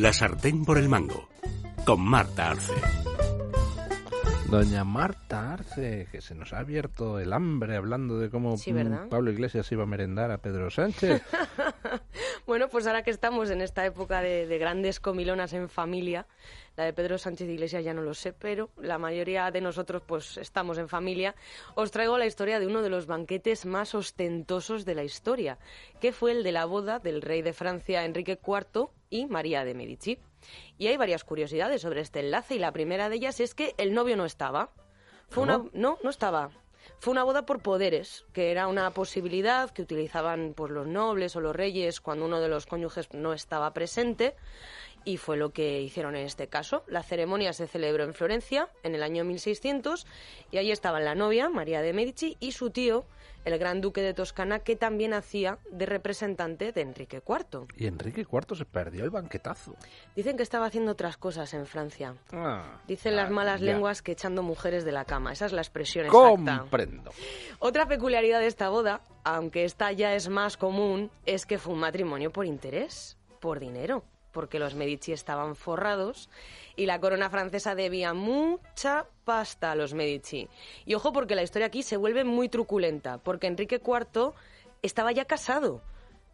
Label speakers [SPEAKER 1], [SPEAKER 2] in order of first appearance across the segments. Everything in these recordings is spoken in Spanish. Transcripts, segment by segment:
[SPEAKER 1] La sartén por el mango, con Marta Arce.
[SPEAKER 2] Doña Marta Arce, que se nos ha abierto el hambre hablando de cómo Pablo Iglesias iba a merendar a Pedro Sánchez.
[SPEAKER 3] Bueno, pues ahora que estamos en esta época de, de grandes comilonas en familia, la de Pedro Sánchez Iglesias ya no lo sé, pero la mayoría de nosotros pues estamos en familia, os traigo la historia de uno de los banquetes más ostentosos de la historia, que fue el de la boda del rey de Francia Enrique IV y María de Medici. Y hay varias curiosidades sobre este enlace y la primera de ellas es que el novio no estaba. Fue una no, no estaba. Fue una boda por poderes, que era una posibilidad que utilizaban pues, los nobles o los reyes cuando uno de los cónyuges no estaba presente. Y fue lo que hicieron en este caso. La ceremonia se celebró en Florencia en el año 1600 y allí estaban la novia, María de Medici, y su tío, el gran duque de Toscana, que también hacía de representante de Enrique IV.
[SPEAKER 2] y Enrique IV se perdió el banquetazo.
[SPEAKER 3] Dicen que estaba haciendo otras cosas en Francia.
[SPEAKER 2] Ah,
[SPEAKER 3] Dicen las
[SPEAKER 2] ah,
[SPEAKER 3] malas
[SPEAKER 2] ya.
[SPEAKER 3] lenguas que echando mujeres de la cama. Esa es la expresión exacta.
[SPEAKER 2] Comprendo.
[SPEAKER 3] Otra peculiaridad de esta boda, aunque esta ya es más común, es que fue un matrimonio por interés, por dinero, porque los Medici estaban forrados y la corona francesa debía mucha pasta a los Medici. Y ojo porque la historia aquí se vuelve muy truculenta, porque Enrique IV estaba ya casado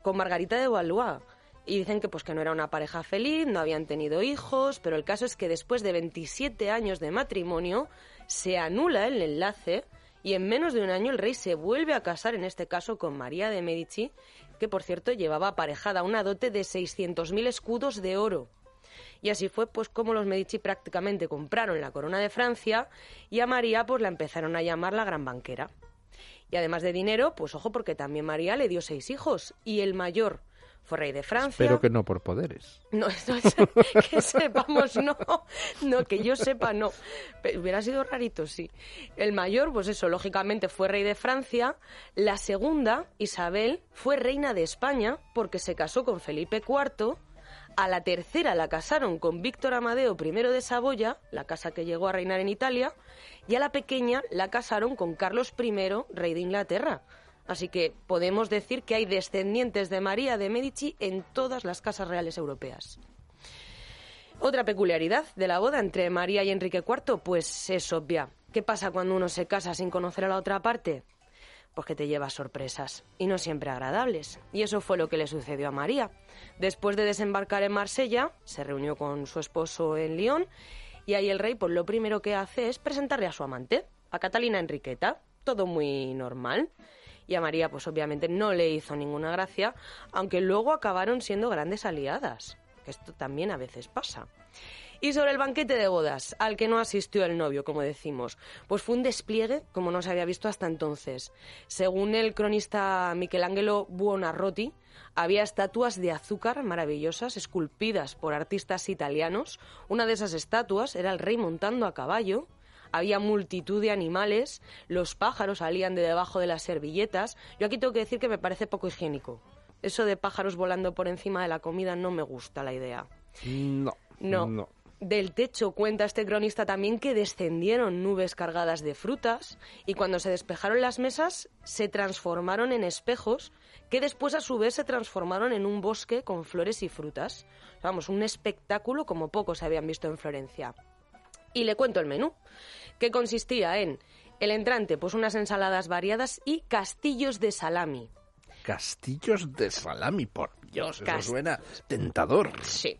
[SPEAKER 3] con Margarita de Valois. Y dicen que pues que no era una pareja feliz, no habían tenido hijos, pero el caso es que después de 27 años de matrimonio se anula el enlace y en menos de un año el rey se vuelve a casar, en este caso con María de Medici, que por cierto llevaba aparejada una dote de 600.000 escudos de oro. Y así fue pues como los Medici prácticamente compraron la corona de Francia y a María pues la empezaron a llamar la gran banquera. Y además de dinero, pues ojo porque también María le dio seis hijos y el mayor fue rey de Francia.
[SPEAKER 2] Espero que no por poderes.
[SPEAKER 3] No, no es- que sepamos, no, no, que yo sepa, no. Pero hubiera sido rarito, sí. El mayor, pues eso, lógicamente fue rey de Francia. La segunda, Isabel, fue reina de España porque se casó con Felipe IV. A la tercera la casaron con Víctor Amadeo I de Saboya, la casa que llegó a reinar en Italia. Y a la pequeña la casaron con Carlos I, rey de Inglaterra. Así que podemos decir que hay descendientes de María de Medici en todas las casas reales europeas. Otra peculiaridad de la boda entre María y Enrique IV, pues es obvia. ¿Qué pasa cuando uno se casa sin conocer a la otra parte? Pues que te llevas sorpresas, y no siempre agradables. Y eso fue lo que le sucedió a María. Después de desembarcar en Marsella, se reunió con su esposo en Lyon, y ahí el rey, pues lo primero que hace es presentarle a su amante, a Catalina Enriqueta. Todo muy normal. Y a María, pues obviamente no le hizo ninguna gracia, aunque luego acabaron siendo grandes aliadas. Que esto también a veces pasa. Y sobre el banquete de bodas, al que no asistió el novio, como decimos, pues fue un despliegue como no se había visto hasta entonces. Según el cronista Michelangelo Buonarroti, había estatuas de azúcar maravillosas esculpidas por artistas italianos. Una de esas estatuas era el rey montando a caballo. Había multitud de animales, los pájaros salían de debajo de las servilletas. Yo aquí tengo que decir que me parece poco higiénico. Eso de pájaros volando por encima de la comida no me gusta la idea.
[SPEAKER 2] No.
[SPEAKER 3] No.
[SPEAKER 2] No.
[SPEAKER 3] Del techo cuenta este cronista también que descendieron nubes cargadas de frutas y cuando se despejaron las mesas se transformaron en espejos que después a su vez se transformaron en un bosque con flores y frutas. Vamos, un espectáculo como pocos se habían visto en Florencia. Y le cuento el menú, que consistía en el entrante, pues unas ensaladas variadas y castillos de salami.
[SPEAKER 2] Castillos de salami, por Dios, eso suena tentador.
[SPEAKER 3] Sí.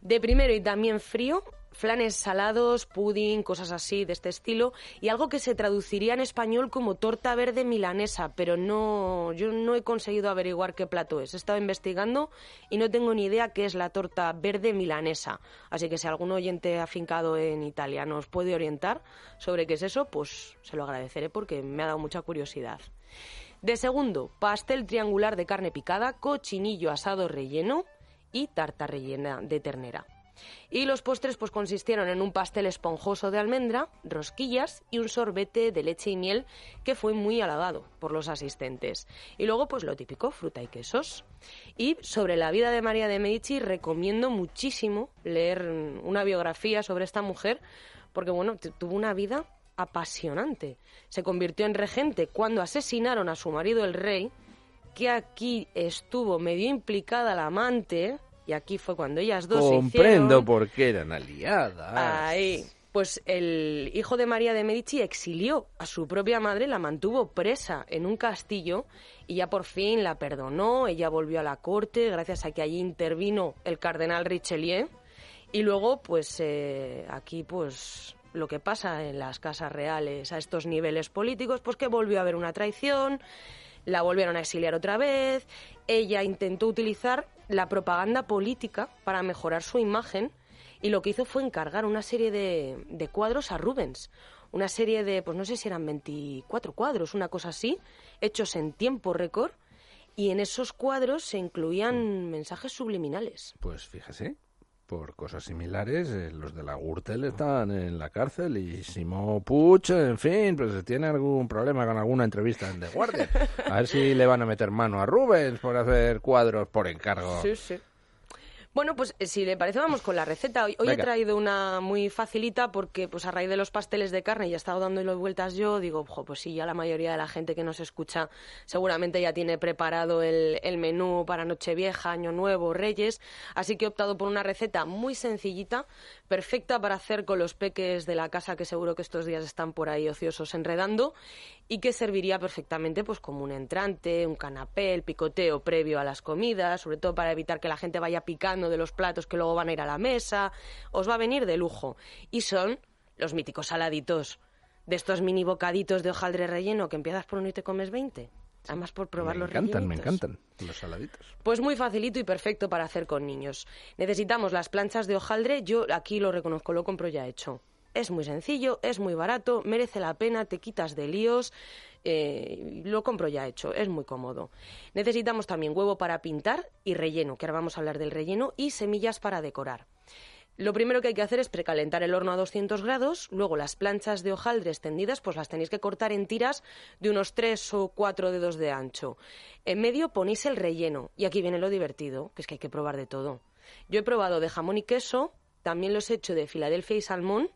[SPEAKER 3] De primero y también frío, flanes salados, pudding, cosas así de este estilo, y algo que se traduciría en español como torta verde milanesa, pero no, yo no he conseguido averiguar qué plato es. He estado investigando y no tengo ni idea qué es la torta verde milanesa. Así que si algún oyente afincado en Italia nos puede orientar sobre qué es eso, pues se lo agradeceré porque me ha dado mucha curiosidad. De segundo, pastel triangular de carne picada, cochinillo asado relleno y tarta rellena de ternera. Y los postres pues consistieron en un pastel esponjoso de almendra, rosquillas y un sorbete de leche y miel que fue muy alabado por los asistentes. Y luego pues lo típico, fruta y quesos. Y sobre la vida de María de Medici recomiendo muchísimo leer mm, una biografía sobre esta mujer porque bueno, tuvo una vida apasionante. Se convirtió en regente cuando asesinaron a su marido el rey, que aquí estuvo medio implicada la amante, Y aquí fue cuando ellas dos
[SPEAKER 2] Comprendo
[SPEAKER 3] hicieron...
[SPEAKER 2] por qué eran aliadas.
[SPEAKER 3] Ahí. Pues el hijo de María de Medici exilió a su propia madre, la mantuvo presa en un castillo y ya por fin la perdonó, ella volvió a la corte gracias a que allí intervino el cardenal Richelieu y luego pues eh, aquí pues lo que pasa en las casas reales a estos niveles políticos, pues que volvió a haber una traición, la volvieron a exiliar otra vez, ella intentó utilizar la propaganda política para mejorar su imagen y lo que hizo fue encargar una serie de, de, cuadros a Rubens. Una serie de, pues no sé si eran 24 cuadros, una cosa así, hechos en tiempo récord, y en esos cuadros se incluían mensajes subliminales.
[SPEAKER 2] Pues fíjese, por cosas similares, eh, los de la Gürtel están en la cárcel y Simón Puig, en fin, pues tiene algún problema con alguna entrevista en The Guardian. A ver si le van a meter mano a Rubens por hacer cuadros por encargo.
[SPEAKER 3] Sí, sí. Bueno, pues eh, si le parece vamos con la receta. Hoy, hoy he traído una muy facilita porque pues a raíz de los pasteles de carne ya he estado dándole vueltas yo, digo, ojo, pues sí, ya la mayoría de la gente que nos escucha seguramente ya tiene preparado el, el menú para Nochevieja, Año Nuevo, Reyes, así que he optado por una receta muy sencillita, perfecta para hacer con los peques de la casa que seguro que estos días están por ahí ociosos enredando y que serviría perfectamente pues como un entrante, un canapé, el picoteo previo a las comidas, sobre todo para evitar que la gente vaya picando de los platos que luego van a ir a la mesa, os va a venir de lujo. Y son los míticos saladitos, de estos mini bocaditos de hojaldre relleno que empiezas por uno y te comes 20. Además por probar
[SPEAKER 2] me
[SPEAKER 3] los
[SPEAKER 2] encantan, me
[SPEAKER 3] rellenitos.
[SPEAKER 2] encantan los saladitos.
[SPEAKER 3] Pues muy facilito y perfecto para hacer con niños. Necesitamos las planchas de hojaldre, yo aquí lo reconozco, lo compro ya hecho. Es muy sencillo, es muy barato, merece la pena, te quitas de líos, eh, lo compro ya hecho, es muy cómodo. Necesitamos también huevo para pintar y relleno, que ahora vamos a hablar del relleno, y semillas para decorar. Lo primero que hay que hacer es precalentar el horno a 200 grados, luego las planchas de hojaldre extendidas pues las tenéis que cortar en tiras de unos 3 o 4 dedos de ancho. En medio ponéis el relleno y aquí viene lo divertido, que es que hay que probar de todo. Yo he probado de jamón y queso, también los he hecho de Filadelfia y salmón,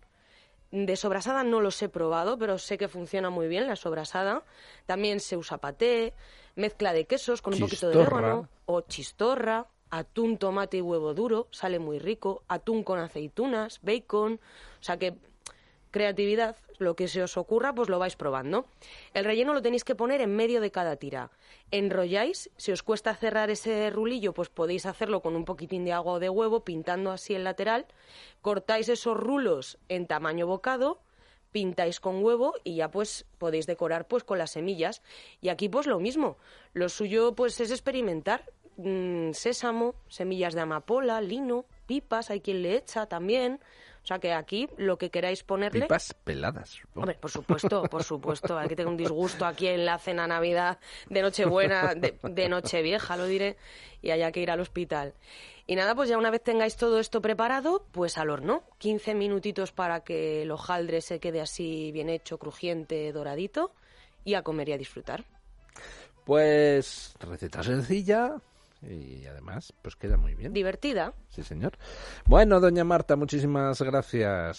[SPEAKER 3] de sobrasada no los he probado, pero sé que funciona muy bien la sobrasada. También se usa paté, mezcla de quesos con un poquito de orégano o chistorra, atún, tomate y huevo duro, sale muy rico, atún con aceitunas, bacon, o sea que creatividad, lo que se os ocurra, pues lo vais probando. El relleno lo tenéis que poner en medio de cada tira. Enrolláis, si os cuesta cerrar ese rulillo, pues podéis hacerlo con un poquitín de agua o de huevo, pintando así el lateral. Cortáis esos rulos en tamaño bocado, pintáis con huevo y ya pues podéis decorar pues con las semillas. Y aquí pues lo mismo. Lo suyo pues es experimentar. Mm, sésamo, semillas de amapola, lino, pipas, hay quien le echa también. O sea que aquí lo que queráis ponerle...
[SPEAKER 2] Pipas peladas. supongo.
[SPEAKER 3] Hombre, por supuesto, por supuesto. Hay que tener un disgusto aquí en la cena Navidad de Nochebuena, de, de Nochevieja, lo diré, y haya que ir al hospital. Y nada, pues ya una vez tengáis todo esto preparado, pues al horno. 15 minutitos para que el hojaldre se quede así bien hecho, crujiente, doradito, y a comer y a disfrutar.
[SPEAKER 2] Pues receta sencilla y además pues queda muy bien.
[SPEAKER 3] Divertida.
[SPEAKER 2] Sí, señor. Bueno, doña Marta, muchísimas gracias.